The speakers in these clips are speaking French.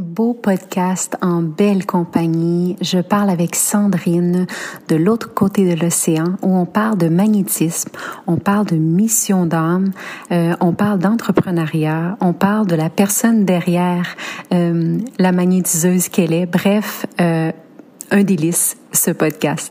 Beau podcast en belle compagnie. Je parle avec Sandrine de l'autre côté de l'océan où on parle de magnétisme, on parle de mission d'âme, euh, on parle d'entrepreneuriat, on parle de la personne derrière euh, la magnétiseuse qu'elle est. Bref, euh, un délice ce podcast.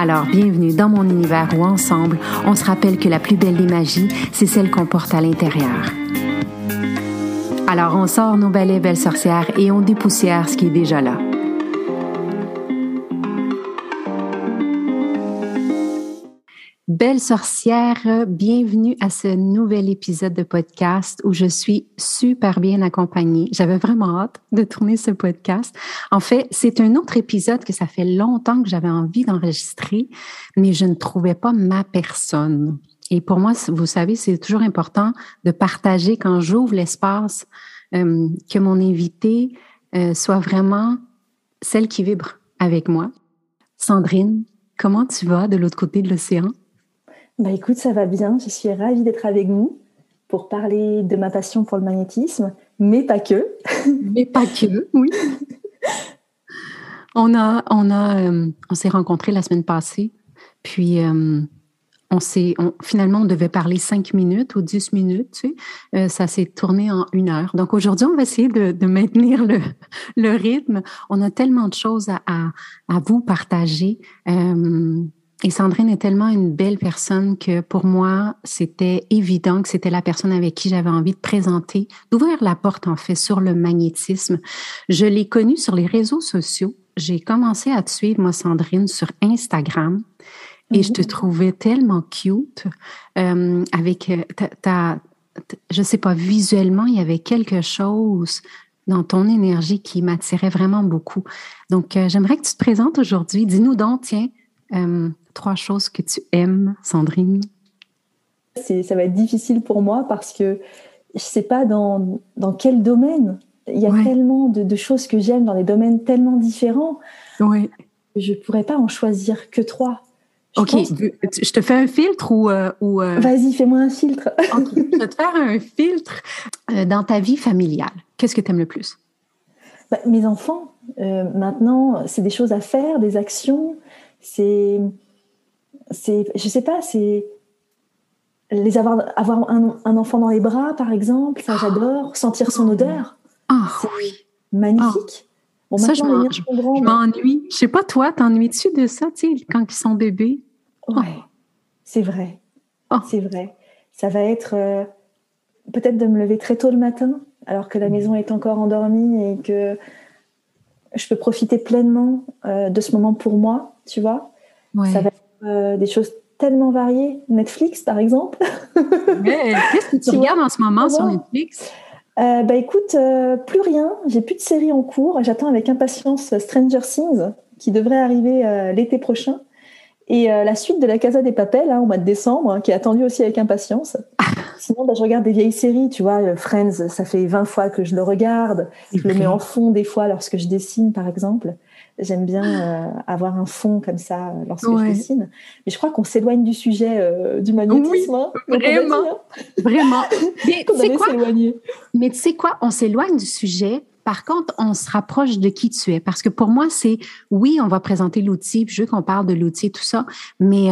Alors, bienvenue dans mon univers où ensemble, on se rappelle que la plus belle des magies, c'est celle qu'on porte à l'intérieur. Alors, on sort nos balais belles sorcières et on dépoussière ce qui est déjà là. Belle sorcière, bienvenue à ce nouvel épisode de podcast où je suis super bien accompagnée. J'avais vraiment hâte de tourner ce podcast. En fait, c'est un autre épisode que ça fait longtemps que j'avais envie d'enregistrer, mais je ne trouvais pas ma personne. Et pour moi, vous savez, c'est toujours important de partager quand j'ouvre l'espace euh, que mon invité euh, soit vraiment celle qui vibre avec moi. Sandrine, comment tu vas de l'autre côté de l'océan? Bah écoute, ça va bien. Je suis ravie d'être avec vous pour parler de ma passion pour le magnétisme, mais pas que. mais pas que, oui. on a, on a, euh, on s'est rencontrés la semaine passée, puis euh, on s'est, finalement, on devait parler cinq minutes ou dix minutes, tu sais. Euh, ça s'est tourné en une heure. Donc aujourd'hui, on va essayer de, de maintenir le, le, rythme. On a tellement de choses à, à, à vous partager. Et Sandrine est tellement une belle personne que pour moi, c'était évident que c'était la personne avec qui j'avais envie de présenter, d'ouvrir la porte en fait sur le magnétisme. Je l'ai connue sur les réseaux sociaux. J'ai commencé à te suivre, moi, Sandrine, sur Instagram. Et je te mhm. trouvais tellement cute euh, avec euh, ta, ta, je sais pas, visuellement, il y avait quelque chose dans ton énergie qui m'attirait vraiment beaucoup. Donc, euh, j'aimerais que tu te présentes aujourd'hui. Dis-nous donc, tiens, euh, trois choses que tu aimes, Sandrine? Ça va être difficile pour moi parce que je ne sais pas dans, dans quel domaine. Il y a tellement de, choses que j'aime dans des domaines tellement différents. Oui. Je ne pourrais pas en choisir que trois. Je OK. Je te fais un filtre ou. Euh, ou euh? Vas-y, fais-moi un filtre. Je vais te faire un filtre. dans ta vie familiale, qu'est-ce que tu aimes le plus? Bah, mes enfants, maintenant, c'est des choses à faire, des actions. C'est c'est, je sais pas, c'est les avoir, avoir un, enfant dans les bras, par exemple, ça j'adore, sentir son odeur. Ah oui. Magnifique. Bon, ça, je m'ennuie. Je sais pas, toi, t'ennuies-tu de ça, tu sais, quand ils sont bébés? Ouais, c'est vrai. C'est vrai. Ça va être euh, peut-être de me lever très tôt le matin, alors que la maison est encore endormie et que je peux profiter pleinement euh, de ce moment pour moi, tu vois? Ça va euh, des choses tellement variées. Netflix, par exemple. Qu'est-ce que tu, regardes en ce moment sur Netflix? Euh, bah écoute, euh, plus rien. J'ai plus de séries en cours. J'attends avec impatience Stranger Things, qui devrait arriver l'été prochain. Et la suite de la Casa des Papels, hein, au mois de décembre, hein, qui est attendue aussi avec impatience. Sinon, bah, je regarde des vieilles séries, tu vois. Friends, ça fait 20 fois que je le regarde. Je le mets en fond des fois lorsque je dessine, par exemple. J'aime bien euh, avoir un fond comme ça euh, lorsque je dessine. Mais je crois qu'on s'éloigne du sujet euh, du magnétisme. Hein, vraiment, hein. vraiment. Mais tu sais quoi? Mais tu sais quoi? On s'éloigne du sujet. Par contre, on se rapproche de qui tu es. Parce que pour moi, c'est, oui, on va présenter l'outil, je veux qu'on parle de l'outil et tout ça, mais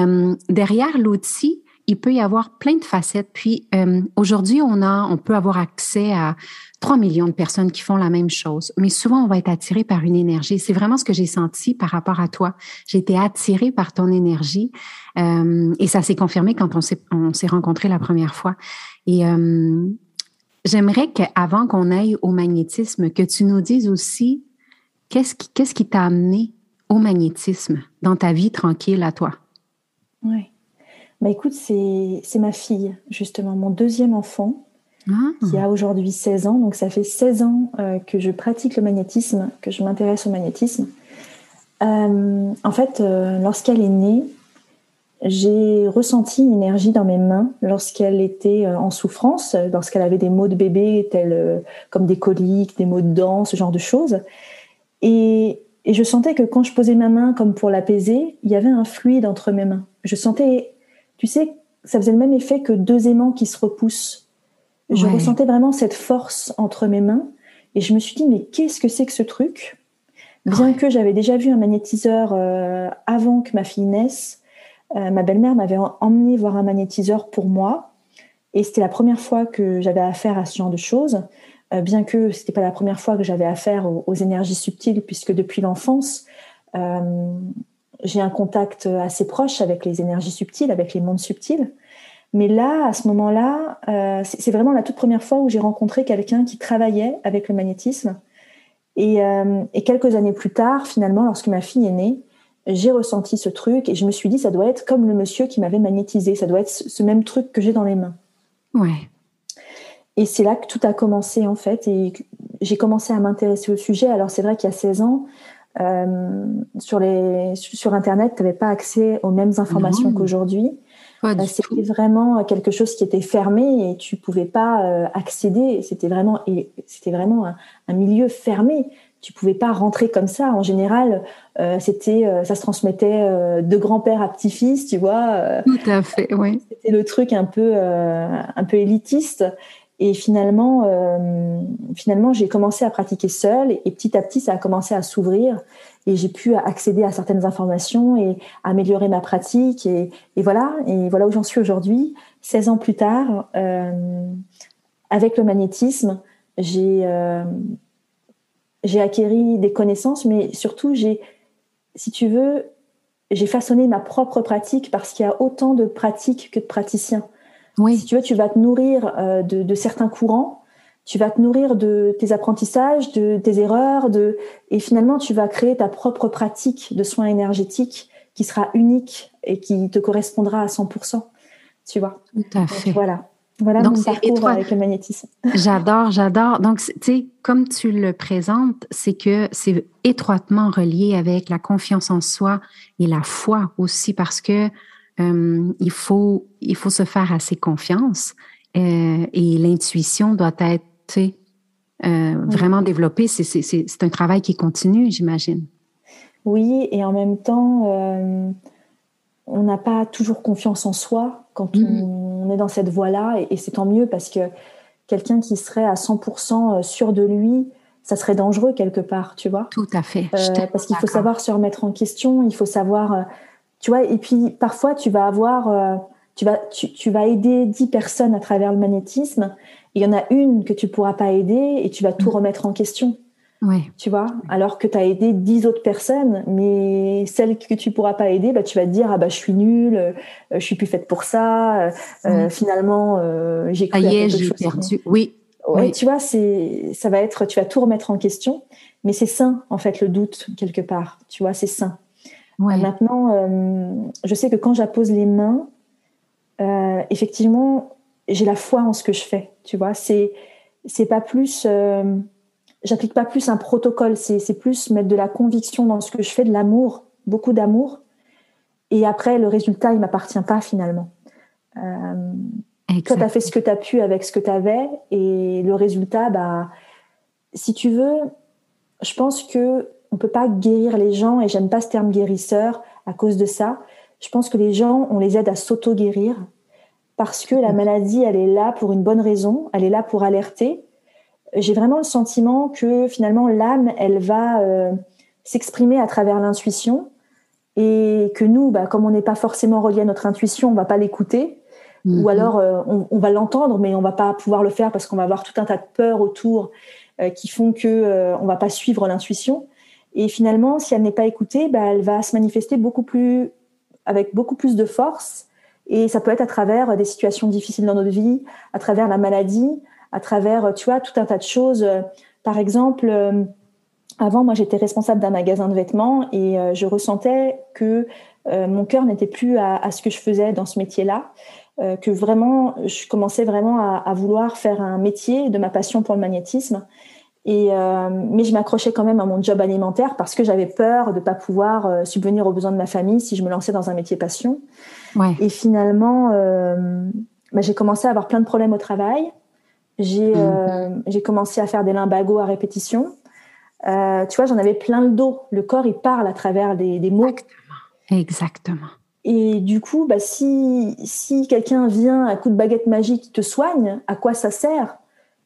derrière l'outil, il peut y avoir plein de facettes. Puis euh, aujourd'hui, on a, on peut avoir accès à 3 millions de personnes qui font la même chose. Mais souvent, on va être attiré par une énergie. C'est vraiment ce que j'ai senti par rapport à toi. J'ai été attirée par ton énergie euh, et ça s'est confirmé quand on s'est, on s'est rencontrés la première fois. Et euh, j'aimerais qu'avant qu'on aille au magnétisme, que tu nous dises aussi qu'est-ce qui, qu'est-ce qui t'a amené au magnétisme dans ta vie tranquille à toi? Oui. Bah écoute, c'est, ma fille, justement, mon deuxième enfant qui a aujourd'hui 16 ans. Donc ça fait 16 ans euh, que je pratique le magnétisme, que je m'intéresse au magnétisme. Euh, en fait, euh, lorsqu'elle est née, j'ai ressenti une énergie dans mes mains lorsqu'elle était en souffrance, lorsqu'elle avait des maux de bébé tels comme des coliques, des maux de dents, ce genre de choses. Et, et je sentais que quand je posais ma main comme pour l'apaiser, il y avait un fluide entre mes mains. Je sentais, tu sais, ça faisait le même effet que deux aimants qui se repoussent. Je ressentais vraiment cette force entre mes mains et je me suis dit mais qu'est-ce que c'est que ce truc? Bien que j'avais déjà vu un magnétiseur euh, avant que ma fille naisse, euh, ma belle-mère m'avait emmené voir un magnétiseur pour moi. Et c'était la première fois que j'avais affaire à ce genre de choses. Euh, bien que c'était pas la première fois que j'avais affaire aux, aux, énergies subtiles puisque depuis l'enfance j'ai un contact assez proche avec les énergies subtiles, avec les mondes subtils. Mais là, à ce moment-là, euh, c'est vraiment la toute première fois où j'ai rencontré quelqu'un qui travaillait avec le magnétisme. Et, euh, et, quelques années plus tard, finalement, lorsque ma fille est née, j'ai ressenti ce truc et je me suis dit, ça doit être comme le monsieur qui m'avait magnétisé, ça doit être ce même truc que j'ai dans les mains. Ouais. Et c'est là que tout a commencé, en fait, et j'ai commencé à m'intéresser au sujet. Alors, c'est vrai qu'il y a 16 ans, euh, sur, les, sur Internet, tu n'avais pas accès aux mêmes informations qu'aujourd'hui. Euh, c'était vraiment quelque chose qui était fermé et tu pouvais pas euh, accéder. C'était vraiment c'était vraiment un, milieu fermé. Tu pouvais pas rentrer comme ça. En général, euh, c'était ça se transmettait de grand-père à petit-fils, tu vois. Tout à fait, oui. C'était le truc un peu un peu élitiste. Et finalement, finalement, j'ai commencé à pratiquer seule et petit à petit, ça a commencé à s'ouvrir et j'ai pu accéder à certaines informations et améliorer ma pratique et, et voilà. Et voilà où j'en suis aujourd'hui. 16 ans plus tard euh, avec le magnétisme j'ai euh, j'ai acquéri des connaissances mais surtout j'ai si tu veux j'ai façonné ma propre pratique parce qu'il y a autant de pratiques que de praticiens oui. si tu veux tu vas te nourrir euh, de, de certains courants tu vas te nourrir de tes apprentissages, de tes erreurs, de et finalement tu vas créer ta propre pratique de soins énergétiques qui sera unique et qui te correspondra à 100%. Tu vois? Tout à fait. voilà. Voilà Donc, mon parcours avec le magnétisme. J'adore, j'adore. Donc, tu sais, comme tu le présentes, c'est que c'est étroitement relié avec la confiance en soi et la foi aussi, parce que euh, il faut il faut se faire assez confiance euh, et l'intuition doit être euh, vraiment développer. C'est un travail qui continue, j'imagine. Oui, et en même temps, on n'a pas toujours confiance en soi quand on, est dans cette voie-là, et, c'est tant mieux parce que quelqu'un qui serait à 100% euh, sûr de lui, ça serait dangereux quelque part, tu vois. Tout à fait. parce qu'il faut savoir se remettre en question, il faut savoir, tu vois, et puis parfois tu vas avoir, tu vas, tu, tu vas aider 10 personnes à travers le magnétisme, il y en a une que tu pourras pas aider et tu vas tout mm. remettre en question. Oui. Tu vois, alors que tu as aidé dix autres personnes, mais celle que tu pourras pas aider, bah, tu vas te dire ah bah je suis nulle, euh, je suis plus faite pour ça. Euh, euh finalement, euh, j'ai cru est, j'ai perdu. Oui. oui. tu vois, c'est ça va être, tu vas tout remettre en question, mais c'est sain en fait le doute quelque part. Tu vois, c'est sain. Ouais. Maintenant, je sais que quand j'appose les mains, effectivement, j'ai la foi en ce que je fais. Tu vois, c'est c'est pas plus, euh, j'applique pas plus un protocole. C'est c'est plus mettre de la conviction dans ce que je fais, de l'amour, beaucoup d'amour. Et après, le résultat, il m'appartient pas finalement. Euh, toi, tu as fait ce que tu as pu avec ce que tu avais, et le résultat, bah, si tu veux, je pense que on peut pas guérir les gens, et j'aime pas ce terme guérisseur à cause de ça. Je pense que les gens, on les aide à s'auto-guérir parce que la mm. maladie, elle est là pour une bonne raison, elle est là pour alerter. J'ai vraiment le sentiment que finalement l'âme, elle va euh, s'exprimer à travers l'intuition et que nous, bah, comme on n'est pas forcément relié à notre intuition, on va pas l'écouter. ou mhm. alors on, va l'entendre, mais on va pas pouvoir le faire parce qu'on va avoir tout un tas de peurs autour qui font que on va pas suivre l'intuition. Et finalement, si elle n'est pas écoutée, bah, elle va se manifester beaucoup plus, avec beaucoup plus de force. Et ça peut être à travers des situations difficiles dans notre vie, à travers la maladie, à travers, tu vois, tout un tas de choses. Par exemple, euh, avant, moi, j'étais responsable d'un magasin de vêtements et euh, je ressentais que euh, mon cœur n'était plus à, ce que je faisais dans ce métier-là, que vraiment, je commençais vraiment à, vouloir faire un métier de ma passion pour le magnétisme. Et, euh, mais je m'accrochais quand même à mon job alimentaire parce que j'avais peur de ne pas pouvoir euh, subvenir aux besoins de ma famille si je me lançais dans un métier passion. Ouais. Et finalement, euh, bah, j'ai commencé à avoir plein de problèmes au travail. J'ai j'ai commencé à faire des limbagos à répétition. tu vois, j'en avais plein le dos. Le corps, il parle à travers des, des mots. Exactement. Exactement. Et du coup, bah, si, si quelqu'un vient à coup de baguette magique te soigne, à quoi ça sert?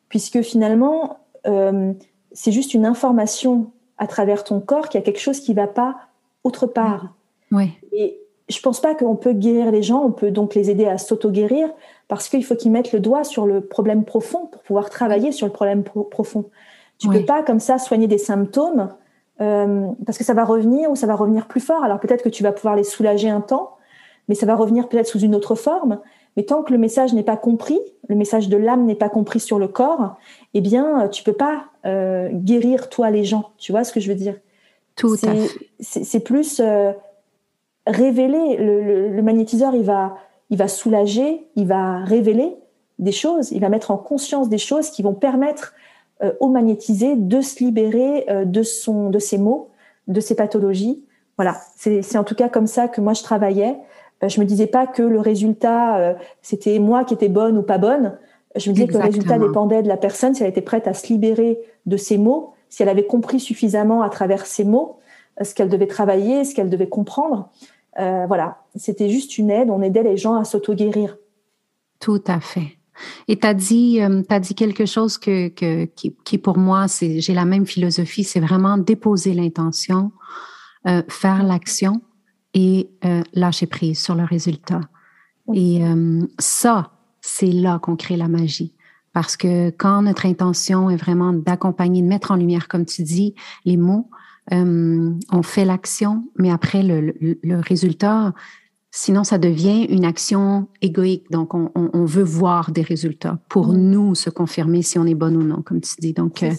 Puisque finalement, euh, c'est juste une information à travers ton corps qu'il y a quelque chose qui ne va pas autre part. Oui. Et je pense pas qu'on peut guérir les gens, on peut donc les aider à s'auto-guérir parce qu'il faut qu'ils mettent le doigt sur le problème profond pour pouvoir travailler sur le problème profond. Tu ne peux pas comme ça soigner des symptômes euh, parce que ça va revenir ou ça va revenir plus fort. Alors peut-être que tu vas pouvoir les soulager un temps, mais ça va revenir peut-être sous une autre forme. Mais tant que le message n'est pas compris, le message de l'âme n'est pas compris sur le corps, eh bien, tu peux pas euh, guérir toi les gens. Tu vois ce que je veux dire? Tout à fait. C'est plus euh, révéler. Le, magnétiseur, il va, il va soulager, il va révéler des choses, il va mettre en conscience des choses qui vont permettre euh, au magnétisé de se libérer de son, de ses maux, de ses pathologies. Voilà, c'est en tout cas comme ça que moi je travaillais. Je me disais pas que le résultat c'était moi qui étais bonne ou pas bonne. Je me disais que le résultat dépendait de la personne, si elle était prête à se libérer de ses mots, si elle avait compris suffisamment à travers ses mots euh, ce qu'elle devait travailler, ce qu'elle devait comprendre. Euh, voilà, c'était juste une aide, on aidait les gens à s'auto-guérir. Tout à fait. Et tu as dit, euh, as dit quelque chose que, que qui, qui, pour moi, j'ai la même philosophie, c'est vraiment déposer l'intention, euh, faire l'action et euh, lâcher prise sur le résultat. Et ça, c'est là qu'on crée la magie. Parce que quand notre intention est vraiment d'accompagner, de mettre en lumière, comme tu dis, les mots, euh, on fait l'action, mais après le, le, résultat, sinon ça devient une action égoïque. Donc on, on, veut voir des résultats pour nous se confirmer si on est bonne ou non, comme tu dis. Donc euh,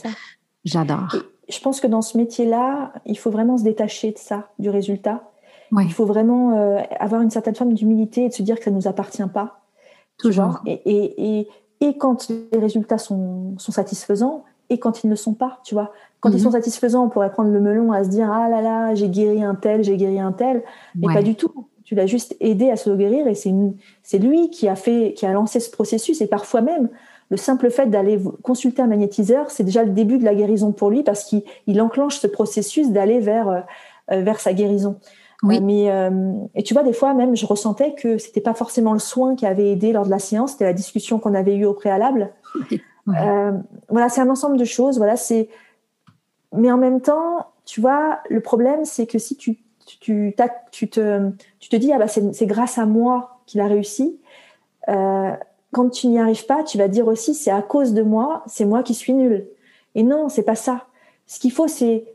j'adore. Je pense que dans ce métier-là, il faut vraiment se détacher de ça, du résultat. Il faut vraiment euh, avoir une certaine forme d'humilité et de se dire que ça ne nous appartient pas. Toujours. Et, et, et, et, quand les résultats sont, sont, satisfaisants et quand ils ne sont pas, tu vois. Quand ils mhm. sont satisfaisants, on pourrait prendre le melon à se dire ah là là, j'ai guéri un tel, j'ai guéri un tel, mais pas du tout. Tu l'as juste aidé à se guérir et c'est lui qui a fait, qui a lancé ce processus et parfois même le simple fait d'aller consulter un magnétiseur, c'est déjà le début de la guérison pour lui parce qu'il enclenche ce processus d'aller vers euh, vers sa guérison. Oui. Euh, mais euh, et tu vois, des fois même, je ressentais que c'était pas forcément le soin qui avait aidé lors de la séance, c'était la discussion qu'on avait eue au préalable. Euh, voilà, c'est un ensemble de choses. Voilà, c'est. Mais en même temps, tu vois, le problème, c'est que si tu tu, tu, te, tu te dis ah bah c'est grâce à moi qu'il a réussi. Euh, quand tu n'y arrives pas, tu vas dire aussi c'est à cause de moi, c'est moi qui suis nul. Et non, c'est pas ça. Ce qu'il faut, c'est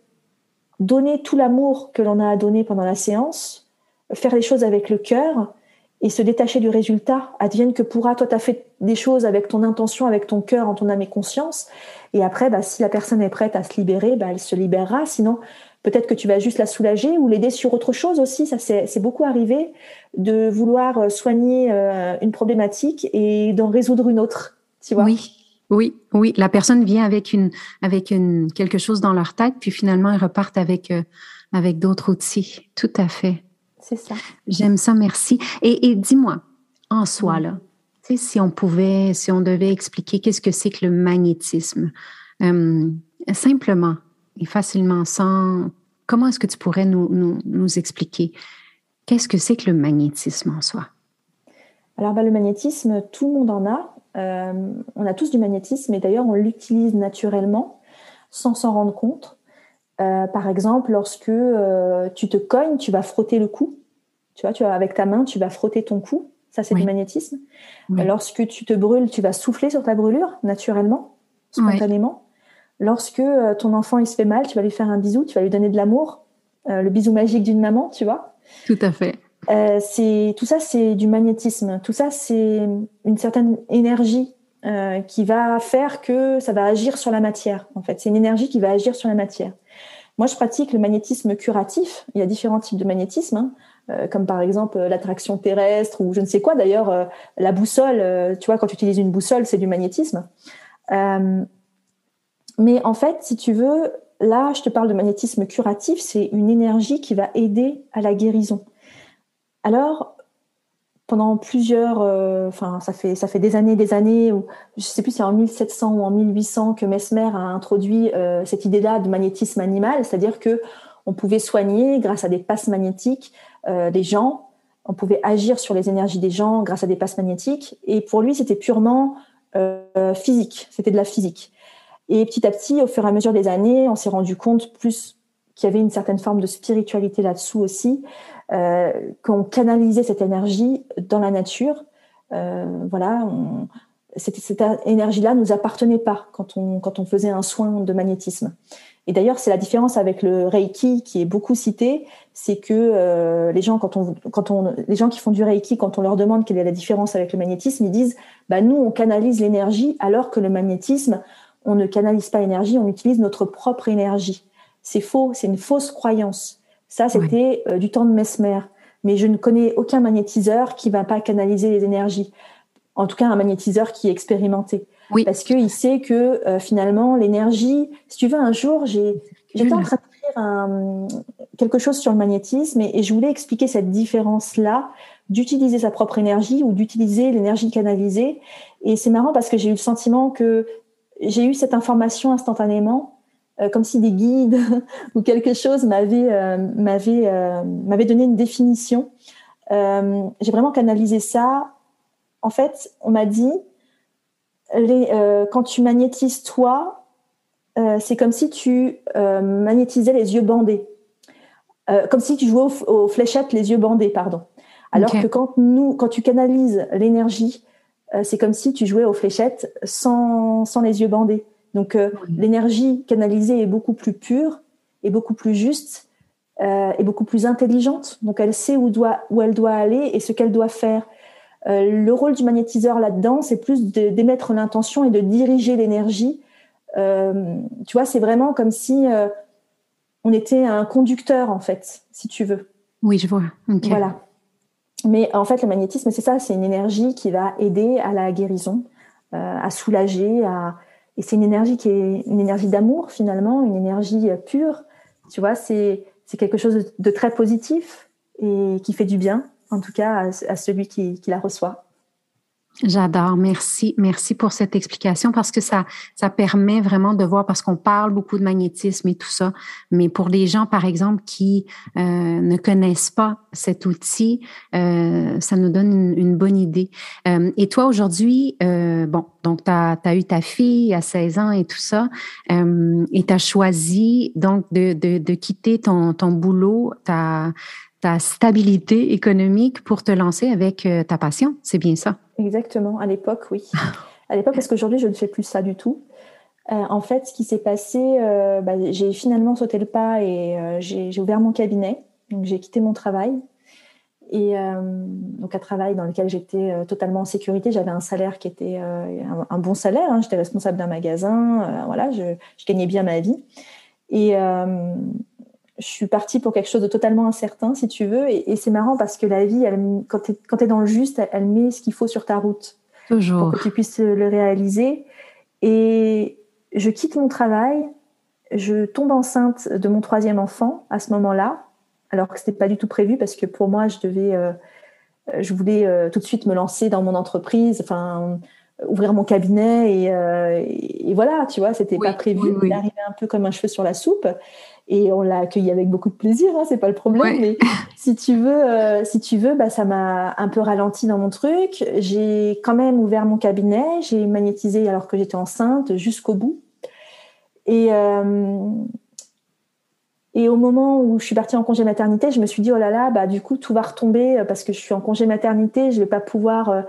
donner tout l'amour que l'on a à donner pendant la séance, faire les choses avec le cœur et se détacher du résultat, advienne que pourra. Toi, tu as fait des choses avec ton intention, avec ton cœur, en ton âme et conscience. Et après, bah, si la personne est prête à se libérer, bah, elle se libérera. Sinon, peut-être que tu vas juste la soulager ou l'aider sur autre chose aussi. Ça, c'est beaucoup arrivé de vouloir soigner euh, une problématique et d'en résoudre une autre. Tu vois oui. Oui, oui, la personne vient avec une avec une quelque chose dans leur tête, puis finalement ils repartent avec euh, avec d'autres outils. Tout à fait. C'est ça. J'aime ça, merci. Et, et dis-moi, en soi là, tu sais, si on pouvait, si on devait expliquer qu'est-ce que c'est que le magnétisme, euh, simplement et facilement, sans comment est-ce que tu pourrais nous, nous, nous expliquer qu'est-ce que c'est que le magnétisme en soi? Alors, bah, le magnétisme, tout le monde en a. Euh, on a tous du magnétisme et d'ailleurs on l'utilise naturellement sans s'en rendre compte. Euh, par exemple, lorsque euh, tu te cognes, tu vas frotter le cou. Tu vois, tu vas, avec ta main, tu vas frotter ton cou. Ça, c'est du magnétisme. Lorsque tu te brûles, tu vas souffler sur ta brûlure naturellement, spontanément. Lorsque ton enfant il se fait mal, tu vas lui faire un bisou, tu vas lui donner de l'amour, le bisou magique d'une maman, tu vois. Tout à fait. Euh, c'est tout ça, c'est du magnétisme. Tout ça, c'est une certaine énergie euh, qui va faire que ça va agir sur la matière. En fait, c'est une énergie qui va agir sur la matière. Moi, je pratique le magnétisme curatif. Il y a différents types de magnétisme, hein, euh, comme par exemple l'attraction terrestre ou je ne sais quoi. D'ailleurs, la boussole, tu vois, quand tu utilises une boussole, c'est du magnétisme. mais en fait, si tu veux, là, je te parle de magnétisme curatif. C'est une énergie qui va aider à la guérison. Alors, pendant plusieurs, euh, enfin ça fait ça fait des années, des années, je sais plus si c'est en 1700 ou en 1800 que Mesmer a introduit euh, cette idée-là de magnétisme animal, c'est-à-dire que on pouvait soigner grâce à des passes magnétiques euh, des gens, on pouvait agir sur les énergies des gens grâce à des passes magnétiques, et pour lui c'était purement physique, c'était de la physique. Et petit à petit, au fur et à mesure des années, on s'est rendu compte plus qu'il y avait une certaine forme de spiritualité là-dessous aussi, euh, qu'on canalisait cette énergie dans la nature. Euh, voilà, cette, énergie-là nous appartenait pas quand on, quand on faisait un soin de magnétisme. Et d'ailleurs, c'est la différence avec le Reiki qui est beaucoup cité, c'est que euh, les gens quand on quand on les gens qui font du Reiki quand on leur demande quelle est la différence avec le magnétisme, ils disent bah nous on canalise l'énergie alors que le magnétisme on ne canalise pas l'énergie, on utilise notre propre énergie. C'est faux, c'est une fausse croyance. Ça, c'était euh, du temps de Mesmer. Mais je ne connais aucun magnétiseur qui va pas canaliser les énergies. En tout cas, un magnétiseur qui est expérimenté. Oui. Parce qu'il sait que euh, finalement, l'énergie, si tu veux, un jour, j'ai, j'étais en train d'écrire un, quelque chose sur le magnétisme et, je voulais expliquer cette différence-là d'utiliser sa propre énergie ou d'utiliser l'énergie canalisée. Et c'est marrant parce que j'ai eu le sentiment que j'ai eu cette information instantanément euh, comme si des guides ou quelque chose m'avait euh, m'avait euh, donné une définition. J'ai vraiment canalisé ça. En fait, on m'a dit les, quand tu magnétises toi, c'est comme si tu magnétisais les yeux bandés, comme si tu jouais aux, fléchettes les yeux bandés, pardon. Alors que quand nous, quand tu canalises l'énergie, c'est comme si tu jouais aux fléchettes sans, sans les yeux bandés. Donc euh, l'énergie canalisée est beaucoup plus pure et beaucoup plus juste euh, et beaucoup plus intelligente. Donc elle sait où, doit, où elle doit aller et ce qu'elle doit faire. Euh, le rôle du magnétiseur là-dedans, c'est plus d'émettre l'intention et de diriger l'énergie. tu vois, c'est vraiment comme si on était un conducteur en fait, si tu veux. Oui, je vois. Voilà. Mais en fait, le magnétisme, c'est ça, c'est une énergie qui va aider à la guérison, à soulager, à, et c'est une énergie qui est une énergie d'amour finalement, une énergie euh, pure. Tu vois, c'est quelque chose de très positif et qui fait du bien, en tout cas à, celui qui, qui la reçoit. J'adore, merci, merci pour cette explication parce que ça, ça permet vraiment de voir parce qu'on parle beaucoup de magnétisme et tout ça, mais pour les gens par exemple qui euh, ne connaissent pas cet outil, euh, ça nous donne une, bonne idée. Euh, et toi aujourd'hui, euh, bon, donc tu as, as, eu ta fille à 16 ans et tout ça, euh, et tu as choisi donc de, de, de quitter ton, ton boulot, ta, ta stabilité économique pour te lancer avec ta passion, c'est bien ça? Exactement, à l'époque, oui. à l'époque, parce qu'aujourd'hui, je ne fais plus ça du tout. Euh, en fait, ce qui s'est passé, euh, bah, j'ai finalement sauté le pas et euh, j'ai ouvert mon cabinet. Donc, j'ai quitté mon travail. Et donc, un travail dans lequel j'étais totalement en sécurité. J'avais un salaire qui était un, bon salaire. Hein. J'étais responsable d'un magasin. voilà, je, je, gagnais bien ma vie. Et je suis partie pour quelque chose de totalement incertain, si tu veux. Et, c'est marrant parce que la vie, elle, quand tu es, dans le juste, elle, met ce qu'il faut sur ta route. Toujours. Pour que tu puisses le réaliser. Et je quitte mon travail, je tombe enceinte de mon troisième enfant à ce moment-là, alors que ce n'était pas du tout prévu parce que pour moi, je devais, euh, je voulais euh, tout de suite me lancer dans mon entreprise, enfin ouvrir mon cabinet et, euh, et voilà, tu vois, c'était pas prévu. Il arrivait un peu comme un cheveu sur la soupe et on l'a accueilli avec beaucoup de plaisir, hein, c'est pas le problème. Mais si tu veux, euh, si tu veux, bah ça m'a un peu ralenti dans mon truc. J'ai quand même ouvert mon cabinet, j'ai magnétisé alors que j'étais enceinte jusqu'au bout. Et euh, Et au moment où je suis partie en congé maternité, je me suis dit oh là là, bah du coup tout va retomber parce que je suis en congé maternité, je vais pas pouvoir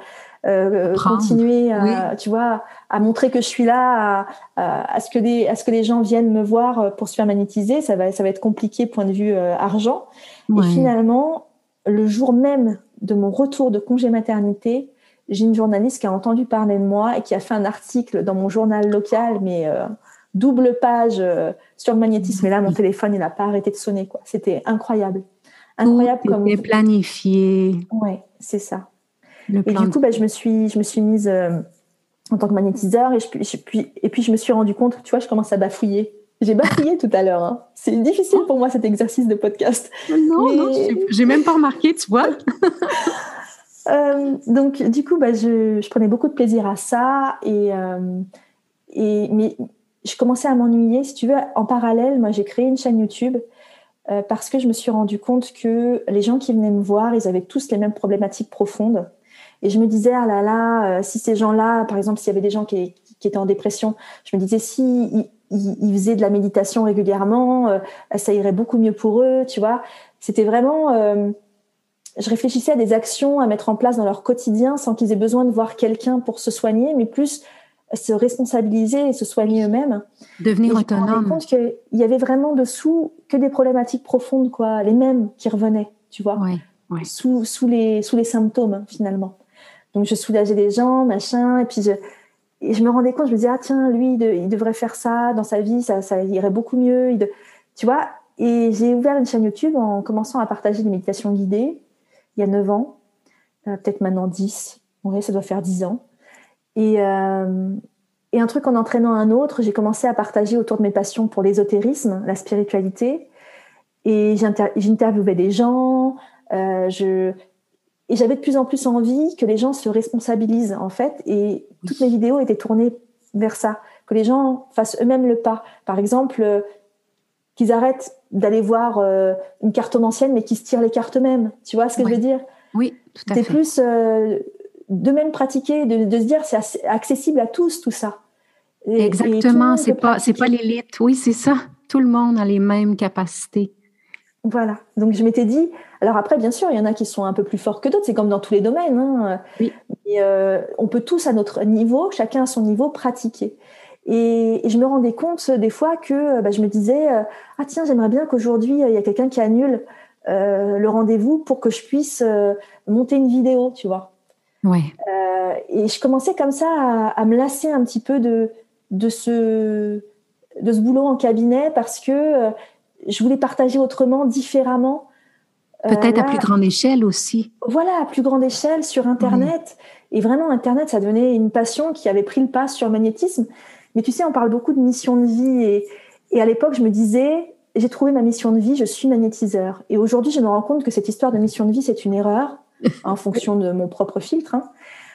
euh, continuer à, tu vois, à montrer que je suis là, à, à, ce que les, à ce que les gens viennent me voir pour se faire magnétiser. Ça va, ça va être compliqué point de vue euh, argent. Et finalement, le jour même de mon retour de congé maternité, j'ai une journaliste qui a entendu parler de moi et qui a fait un article dans mon journal local, mais euh, double page sur le magnétisme. Et là, mon téléphone, il n'a pas arrêté de sonner. Quoi. C'était incroyable. Incroyable Tout comme. planifié. Ouais, c'est ça et du coup, bah, je me suis, je me suis mise euh, en tant que magnétiseur et, je, puis, et puis je me suis rendu compte, tu vois, je commence à bafouiller. J'ai bafouillé tout à l'heure. Hein. C'est difficile pour moi cet exercice de podcast. Non, non, j'ai même pas remarqué, tu vois. Euh, donc, du coup, bah, je, je, prenais beaucoup de plaisir à ça et, euh, et mais je commençais à m'ennuyer. Si tu veux, en parallèle, moi, j'ai créé une chaîne YouTube parce que je me suis rendu compte que les gens qui venaient me voir, ils avaient tous les mêmes problématiques profondes. Et je me disais, ah là là, euh, si ces gens-là, par exemple, s'il y avait des gens qui, qui, étaient en dépression, je me disais, si ils, faisaient de la méditation régulièrement, euh, ça irait beaucoup mieux pour eux, tu vois. C'était vraiment, euh, je réfléchissais à des actions à mettre en place dans leur quotidien sans qu'ils aient besoin de voir quelqu'un pour se soigner, mais plus se responsabiliser et se soigner eux-mêmes. Devenir et autonome. Je me rendais compte qu'il y avait vraiment dessous que des problématiques profondes, quoi, les mêmes qui revenaient, tu vois, ouais, ouais. Sous, sous, les, sous les symptômes, finalement. Donc je soulageais les gens, machin, et puis je, me rendais compte, je me disais ah tiens lui il, devrait faire ça dans sa vie, ça, irait beaucoup mieux, tu vois. Et j'ai ouvert une chaîne YouTube en commençant à partager des méditations guidées il y a 9 ans, euh, peut-être maintenant 10, ouais, ça doit faire 10 ans. Et, euh, et un truc en entraînant un autre, j'ai commencé à partager autour de mes passions pour l'ésotérisme, la spiritualité. Et j'interviewais des gens, euh, je, et j'avais de plus en plus envie que les gens se responsabilisent, en fait. Et toutes mes vidéos étaient tournées vers ça. Que les gens fassent eux-mêmes le pas. Par exemple, euh, qu'ils arrêtent d'aller voir euh, une cartomancienne, mais qu'ils se tirent les cartes eux-mêmes. Tu vois ce que je veux dire? Oui, tout à fait. C'est plus euh, d'eux-mêmes pratiquer, de, de, se dire c'est accessible à tous, tout ça. Exactement, c'est pas, c'est pas l'élite. Oui, c'est ça. Tout le monde a les mêmes capacités. Voilà. Donc je m'étais dit, alors après, bien sûr, il y en a qui sont un peu plus forts que d'autres, c'est comme dans tous les domaines. Hein. Oui. Euh, on peut tous à notre niveau, chacun à son niveau, pratiquer. Et, je me rendais compte des fois que bah, je me disais, euh, ah tiens, j'aimerais bien qu'aujourd'hui, il y a quelqu'un qui annule euh, le rendez-vous pour que je puisse monter une vidéo, tu vois. Ouais. et je commençais comme ça à, à, me lasser un petit peu de, de, ce, de ce boulot en cabinet parce que je voulais partager autrement, différemment. Euh, Peut-être à plus grande échelle aussi. Voilà, à plus grande échelle sur Internet. Et vraiment, Internet, ça devenait une passion qui avait pris le pas sur le magnétisme. Mais tu sais, on parle beaucoup de mission de vie. Et, et à l'époque, je me disais, j'ai trouvé ma mission de vie, je suis magnétiseur. Et aujourd'hui, je me rends compte que cette histoire de mission de vie, c'est une erreur en fonction de mon propre filtre. Hein.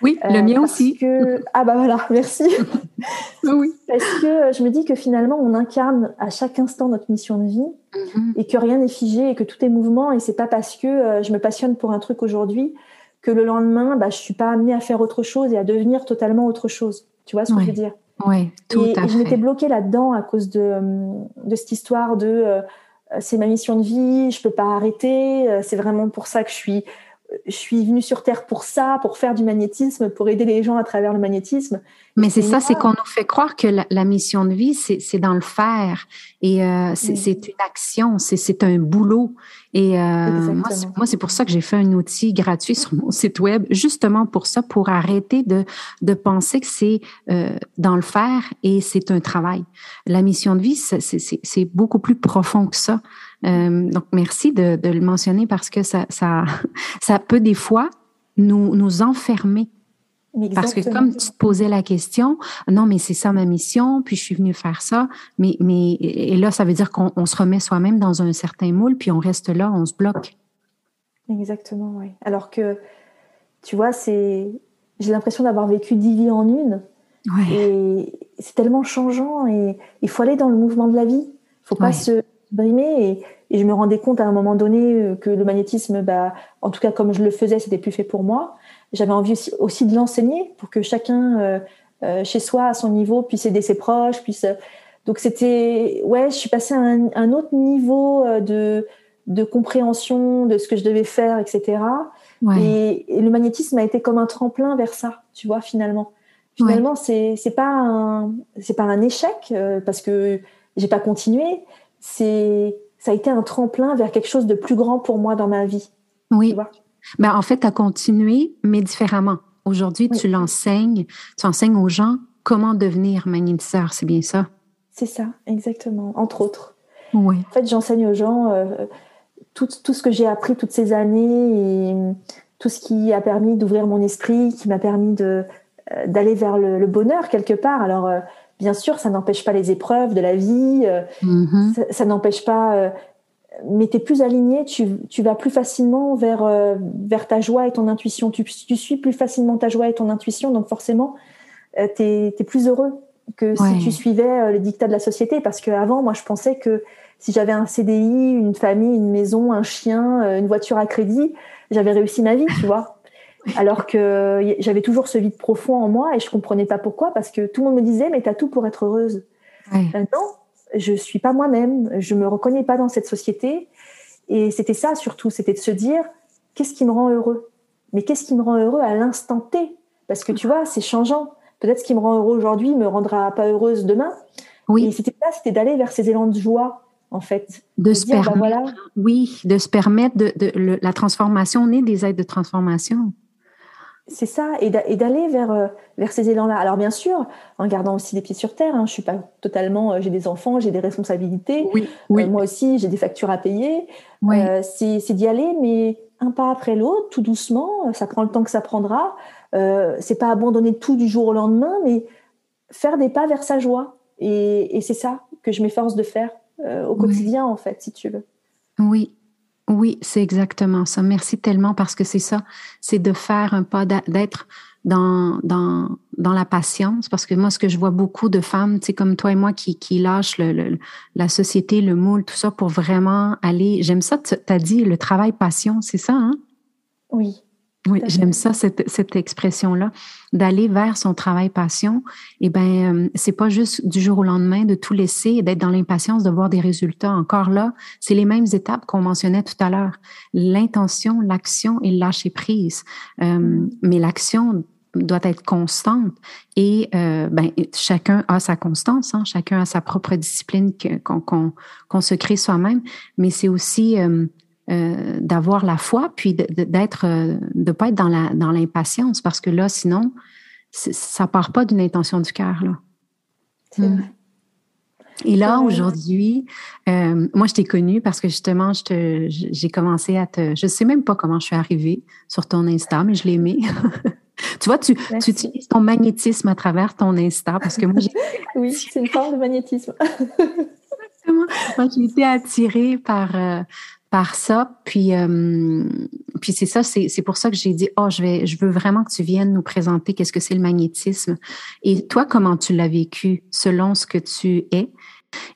Oui, le euh, mien aussi. Que... Ah bah voilà, merci. oui. Parce que je me dis que finalement, on incarne à chaque instant notre mission de vie mm-hmm. et que rien n'est figé et que tout est mouvement. Et c'est pas parce que euh, je me passionne pour un truc aujourd'hui que le lendemain, bah, je suis pas amenée à faire autre chose et à devenir totalement autre chose. Tu vois ce que je veux dire? Oui, tout et, à et je m'étais bloquée là-dedans à cause de, euh, de cette histoire de c'est ma mission de vie, je peux pas arrêter, c'est vraiment pour ça que je suis je suis venue sur Terre pour ça, pour faire du magnétisme, pour aider les gens à travers le magnétisme. Mais c'est ça, c'est qu'on nous fait croire que la, mission de vie, c'est dans le faire. Et euh, c'est une action, c'est un boulot. Et euh, moi, c'est pour ça que j'ai fait un outil gratuit sur mon site web, justement pour ça, pour arrêter de, de penser que c'est euh, dans le faire et c'est un travail. La mission de vie, c'est beaucoup plus profond que ça. Euh, donc, merci de, de, le mentionner parce que ça, ça, ça peut des fois nous, nous enfermer. Parce que comme tu te posais la question, non, mais c'est ça ma mission, puis je suis venue faire ça, mais, mais et là, ça veut dire qu'on se remet soi-même dans un certain moule, puis on reste là, on se bloque. Exactement, oui. Alors que, tu vois, c'est, j'ai l'impression d'avoir vécu dix vies en une. Ouais. Et c'est tellement changeant et il faut aller dans le mouvement de la vie. Il faut pas se brimer et, et, je me rendais compte à un moment donné euh, que le magnétisme, bah, en tout cas comme je le faisais, c'était plus fait pour moi. J'avais envie aussi, aussi de l'enseigner pour que chacun euh, euh, chez soi à son niveau puisse aider ses proches, puisse Donc c'était, ouais, je suis passée à un, autre niveau de, de compréhension de ce que je devais faire, etc. Et, le magnétisme a été comme un tremplin vers ça, tu vois, finalement. Finalement, c'est c'est pas un c'est pas un échec parce que j'ai pas continué. C'est ça a été un tremplin vers quelque chose de plus grand pour moi dans ma vie. Oui. Ben, en fait, tu as continué, mais différemment. Aujourd'hui, tu l'enseignes, tu enseignes aux gens comment devenir magnétiseur, c'est bien ça? C'est ça, exactement, entre autres. Oui. En fait, j'enseigne aux gens euh, tout, tout, ce que j'ai appris toutes ces années et tout ce qui a permis d'ouvrir mon esprit, qui m'a permis de, euh, d'aller vers le, bonheur quelque part. Alors, euh, bien sûr, ça n'empêche pas les épreuves de la vie, euh, mm-hmm. ça, n'empêche pas. Euh, mais tu es plus aligné, tu, tu, vas plus facilement vers, euh, vers ta joie et ton intuition. Tu, tu, suis plus facilement ta joie et ton intuition, donc forcément, tu es, plus heureux que si tu suivais les dictats de la société. Parce qu'avant, moi, je pensais que si j'avais un CDI, une famille, une maison, un chien, une voiture à crédit, j'avais réussi ma vie, tu vois. Alors que j'avais toujours ce vide profond en moi et je comprenais pas pourquoi parce que tout le monde me disait mais t'as tout pour être heureuse. Ouais. Non, je suis pas moi-même, je me reconnais pas dans cette société et c'était ça surtout, c'était de se dire qu'est-ce qui me rend heureux? Mais qu'est-ce qui me rend heureux à l'instant T? Parce que tu vois, c'est changeant. Peut-être ce qui me rend heureux aujourd'hui me rendra pas heureuse demain. Oui. Et c'était ça, c'était d'aller vers ces élans de joie en fait. De, se bah, permettre, oui, de se permettre de, de la transformation. On est des aides de transformation. C'est ça, et d'aller vers, euh, vers ces élans-là. Alors bien sûr, en gardant aussi les pieds sur terre, hein, je suis pas totalement, euh, j'ai des enfants, j'ai des responsabilités, oui, oui. Euh, moi aussi j'ai des factures à payer. c'est d'y aller, mais un pas après l'autre, tout doucement, ça prend le temps que ça prendra. Euh, c'est pas abandonner tout du jour au lendemain, mais faire des pas vers sa joie. Et, et c'est ça que je m'efforce de faire au quotidien, en fait, si tu veux. Oui, oui, c'est exactement ça. Merci tellement parce que c'est ça, c'est de faire un pas, d'être dans, dans, dans la patience. Parce que moi, ce que je vois beaucoup de femmes, tu sais, comme toi et moi, qui, qui lâchent le, la société, le moule, tout ça pour vraiment aller. J'aime ça, tu as dit le travail passion, c'est ça, hein? Oui. Oui, j'aime ça, cette, cette expression-là, d'aller vers son travail passion. Eh bien, euh, c'est pas juste du jour au lendemain de tout laisser et d'être dans l'impatience de voir des résultats. Encore là, c'est les mêmes étapes qu'on mentionnait tout à l'heure. L'intention, l'action et lâcher prise. Euh, mais l'action doit être constante et euh, ben, chacun a sa constance, hein, chacun a sa propre discipline qu'on qu'on se crée soi-même, mais c'est aussi euh, euh, d'avoir la foi, puis d'être, euh, de pas être dans la dans l'impatience, parce que là, sinon, ça part pas d'une intention du cœur là. Hmm. Et là, aujourd'hui, euh, moi, je t'ai connue parce que justement, je j'ai commencé à te. Je sais même pas comment je suis arrivée sur ton Insta, mais je l'ai aimé. tu vois, tu, tu, utilises ton magnétisme à travers ton Insta parce que moi, j'ai. oui, c'est une forme de magnétisme. Exactement. Moi, j'ai été attirée par, par ça. Puis, euh, puis c'est ça, c'est pour ça que j'ai dit, oh, je vais, je veux vraiment que tu viennes nous présenter qu'est-ce que c'est le magnétisme. Et toi, comment tu l'as vécu selon ce que tu es?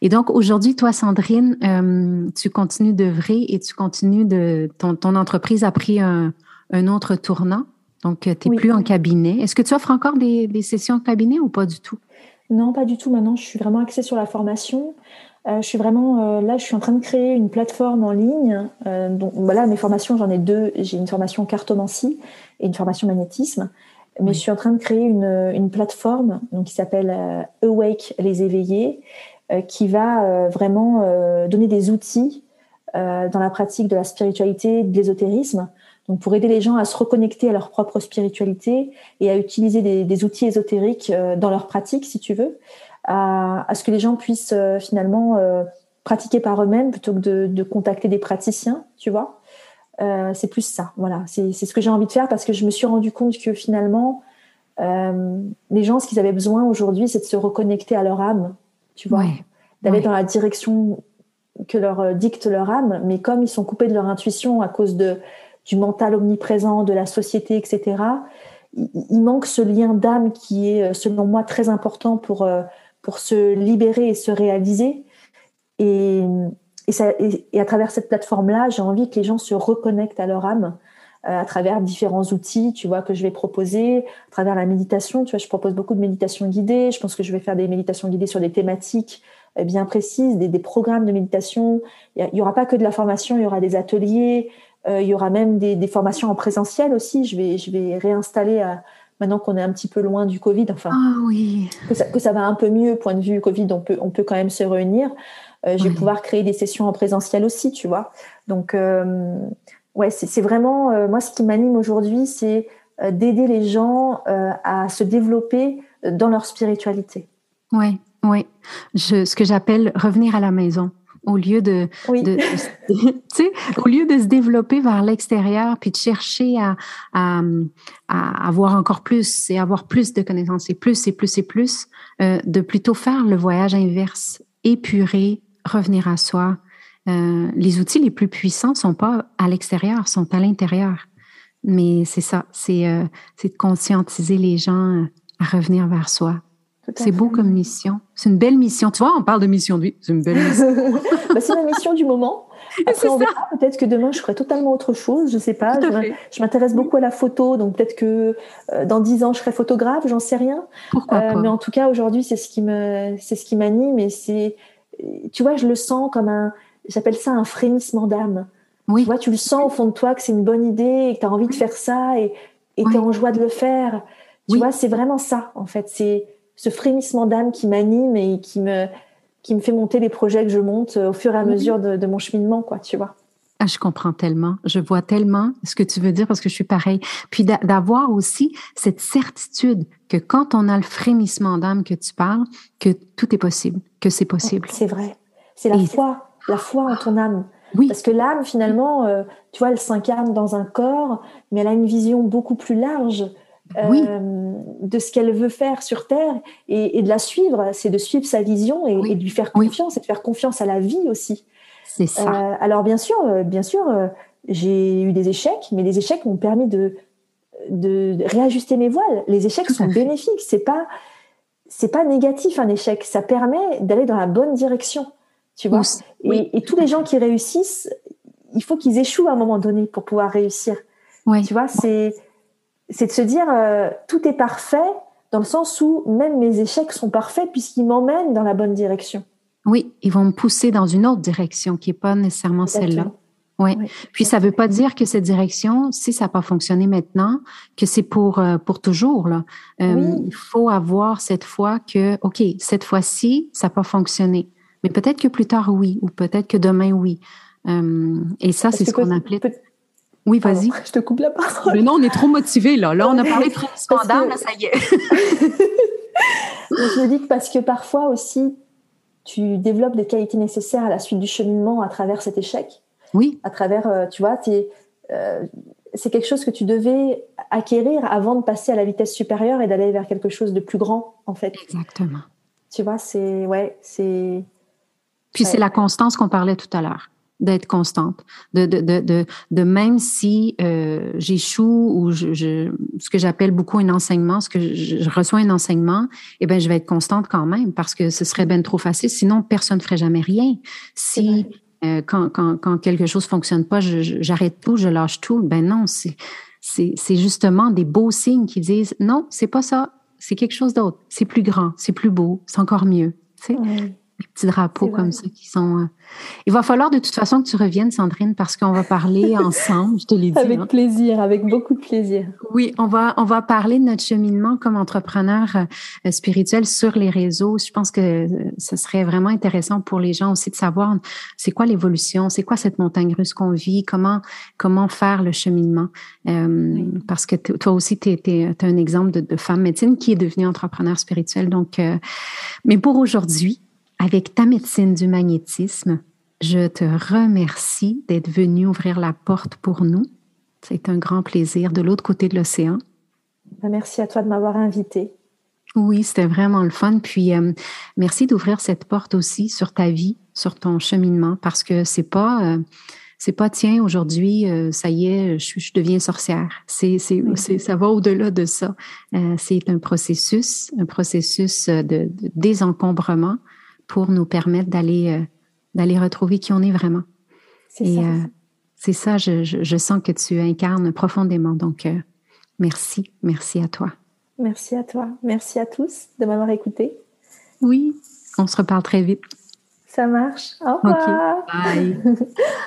Et donc aujourd'hui, toi, Sandrine, euh, tu continues d'œuvrer et tu continues de ton, ton entreprise a pris un, un autre tournant. Donc, tu n'es plus en cabinet. Est-ce que tu offres encore des, des sessions en cabinet ou pas du tout? Non, pas du tout. Maintenant, je suis vraiment axée sur la formation. Euh, je suis vraiment euh, là, je suis en train de créer une plateforme en ligne. Euh, donc voilà, mes formations, j'en ai deux. J'ai une formation cartomancie et une formation magnétisme. Mais je suis en train de créer une, une plateforme donc, qui s'appelle Awake les éveillés, qui va vraiment donner des outils dans la pratique de la spiritualité, de l'ésotérisme, donc pour aider les gens à se reconnecter à leur propre spiritualité et à utiliser des, des outils ésotériques dans leur pratique, si tu veux à, ce que les gens puissent euh, finalement euh, pratiquer par eux-mêmes plutôt que de, de, contacter des praticiens, tu vois. Euh, c'est plus ça, voilà. C'est ce que j'ai envie de faire parce que je me suis rendu compte que finalement, euh, les gens, ce qu'ils avaient besoin aujourd'hui, c'est de se reconnecter à leur âme, tu vois, d'aller dans la direction que leur dicte leur âme, mais comme ils sont coupés de leur intuition à cause de du mental omniprésent, de la société, etc. Il, il manque ce lien d'âme qui est, selon moi, très important pour pour se libérer et se réaliser. Et, et, ça, et, à travers cette plateforme-là, j'ai envie que les gens se reconnectent à leur âme euh, à travers différents outils, tu vois, que je vais proposer, à travers la méditation. Tu vois, je propose beaucoup de méditations guidées. Je pense que je vais faire des méditations guidées sur des thématiques bien précises, des, programmes de méditation. Il n'y aura pas que de la formation, il y aura des ateliers, il y aura même des, formations en présentiel aussi. Je vais, je vais réinstaller maintenant qu'on est un petit peu loin du Covid, enfin, ah oui. que, ça, va un peu mieux, point de vue Covid, on peut, on peut quand même se réunir. je vais pouvoir créer des sessions en présentiel aussi, tu vois. Donc, ouais, c'est vraiment, moi, ce qui m'anime aujourd'hui, c'est euh, d'aider les gens euh, à se développer dans leur spiritualité. Oui, oui. Je, ce que j'appelle revenir à la maison au lieu de, de, au lieu de se développer vers l'extérieur puis de chercher à, à, à, avoir encore plus et avoir plus de connaissances et plus et plus et plus, euh, de plutôt faire le voyage inverse, épurer, revenir à soi. Euh, les outils les plus puissants sont pas à l'extérieur, sont à l'intérieur. Mais c'est ça, c'est euh, de conscientiser les gens à revenir vers soi. C'est beau comme mission. C'est une belle mission. Tu vois, on parle de mission de vie. C'est une belle mission. bah, c'est ma mission du moment. Après, on verra. Peut-être que demain, je ferai totalement autre chose. Je sais pas. Je, m'intéresse beaucoup à la photo. Donc, peut-être que euh, dans dix ans, je serai photographe. J'en sais rien. Pourquoi pas? Mais en tout cas, aujourd'hui, c'est ce qui me, c'est ce qui m'anime. Et c'est, tu vois, je le sens comme un, j'appelle ça un frémissement d'âme. Oui. Tu vois, tu le sens au fond de toi que c'est une bonne idée et que tu as envie de faire ça et tu es en joie de le faire. Tu vois, c'est vraiment ça, en fait. C'est ce frémissement d'âme qui m'anime et qui me, qui me fait monter les projets que je monte euh, au fur et à mesure de, mon cheminement, quoi, tu vois. Ah, je comprends tellement. Je vois tellement ce que tu veux dire parce que je suis pareil. Puis d'avoir aussi cette certitude que quand on a le frémissement d'âme que tu parles, que tout est possible, que c'est possible. C'est vrai. C'est la foi, la foi en ton âme. Parce que l'âme, finalement, euh, tu vois, elle s'incarne dans un corps, mais elle a une vision beaucoup plus large euh, de ce qu'elle veut faire sur Terre et, de la suivre. C'est de suivre sa vision et, de lui faire confiance et de faire confiance à la vie aussi. C'est ça. Euh, alors, bien sûr, bien sûr, j'ai eu des échecs, mais les échecs m'ont permis de, de, réajuster mes voiles. Les échecs sont bénéfiques. C'est pas, c'est pas négatif un échec. Ça permet d'aller dans la bonne direction tu vois. Et, tous les gens qui réussissent, il faut qu'ils échouent à un moment donné pour pouvoir réussir. Oui. Tu vois, c'est c'est de se dire euh, tout est parfait dans le sens où même mes échecs sont parfaits puisqu'ils m'emmènent dans la bonne direction. Oui, ils vont me pousser dans une autre direction qui n'est pas nécessairement celle-là. Oui. Puis ça ne veut pas dire que cette direction, si ça n'a pas fonctionné maintenant, que c'est pour euh, pour toujours là. Euh, il faut avoir cette foi que ok, cette fois-ci, ça n'a pas fonctionné. Mais peut-être que plus tard, oui, ou peut-être que demain, oui. Euh, et ça, c'est ce qu'on appelait. Oui, vas-y. Je te coupe la parole. Mais non, on est trop motivés, là. Là, on a parlé très scandale, là, ça y est. je me dis que parce que parfois aussi, tu développes des qualités nécessaires à la suite du cheminement à travers cet échec. Oui. À travers, euh, tu vois, euh, c'est quelque chose que tu devais acquérir avant de passer à la vitesse supérieure et d'aller vers quelque chose de plus grand, en fait. Exactement. Tu vois, c'est, ouais, c'est, puis c'est la constance qu'on parlait tout à l'heure d'être constante, de, de, de, de, même si euh, j'échoue ou je, je, ce que j'appelle beaucoup un enseignement, ce que je, reçois un enseignement, eh ben je vais être constante quand même parce que ce serait bien trop facile. Sinon, personne ne ferait jamais rien. Si euh, quand, quand, quand quelque chose fonctionne pas, j'arrête tout, je lâche tout, ben non, c'est c'est justement des beaux signes qui disent non, c'est pas ça, c'est quelque chose d'autre, c'est plus grand, c'est plus beau, c'est encore mieux. Tu sais? Des petits drapeaux comme ça qui sont. Euh, il va falloir de toute façon que tu reviennes, Sandrine, parce qu'on va parler ensemble. Je te l'ai dit. Avec hein. plaisir, avec beaucoup de plaisir. Oui, on va on va parler de notre cheminement comme entrepreneur euh, spirituel sur les réseaux. Je pense que euh, ce serait vraiment intéressant pour les gens aussi de savoir c'est quoi l'évolution, c'est quoi cette montagne russe qu'on vit, comment comment faire le cheminement. Parce que toi aussi, tu es, un exemple de, de, femme médecine qui est devenue entrepreneur spirituel. Donc, mais pour aujourd'hui, avec ta médecine du magnétisme, je te remercie d'être venu ouvrir la porte pour nous. C'est un grand plaisir de l'autre côté de l'océan. Ben, merci à toi de m'avoir invité. Oui, c'était vraiment le fun. Puis euh, merci d'ouvrir cette porte aussi sur ta vie, sur ton cheminement, parce que c'est pas euh, c'est pas tiens aujourd'hui euh, ça y est je, je deviens sorcière. C'est c'est ça va au-delà de ça. c'est un processus, un processus de, de désencombrement pour nous permettre d'aller euh, d'aller retrouver qui on est vraiment. C'est ça. Euh, c'est ça, je, je, sens que tu incarnes profondément. Donc, euh, merci, merci à toi. Merci à toi. Merci à tous de m'avoir écouté. Oui, on se reparle très vite. Ça marche. Au revoir. Bye.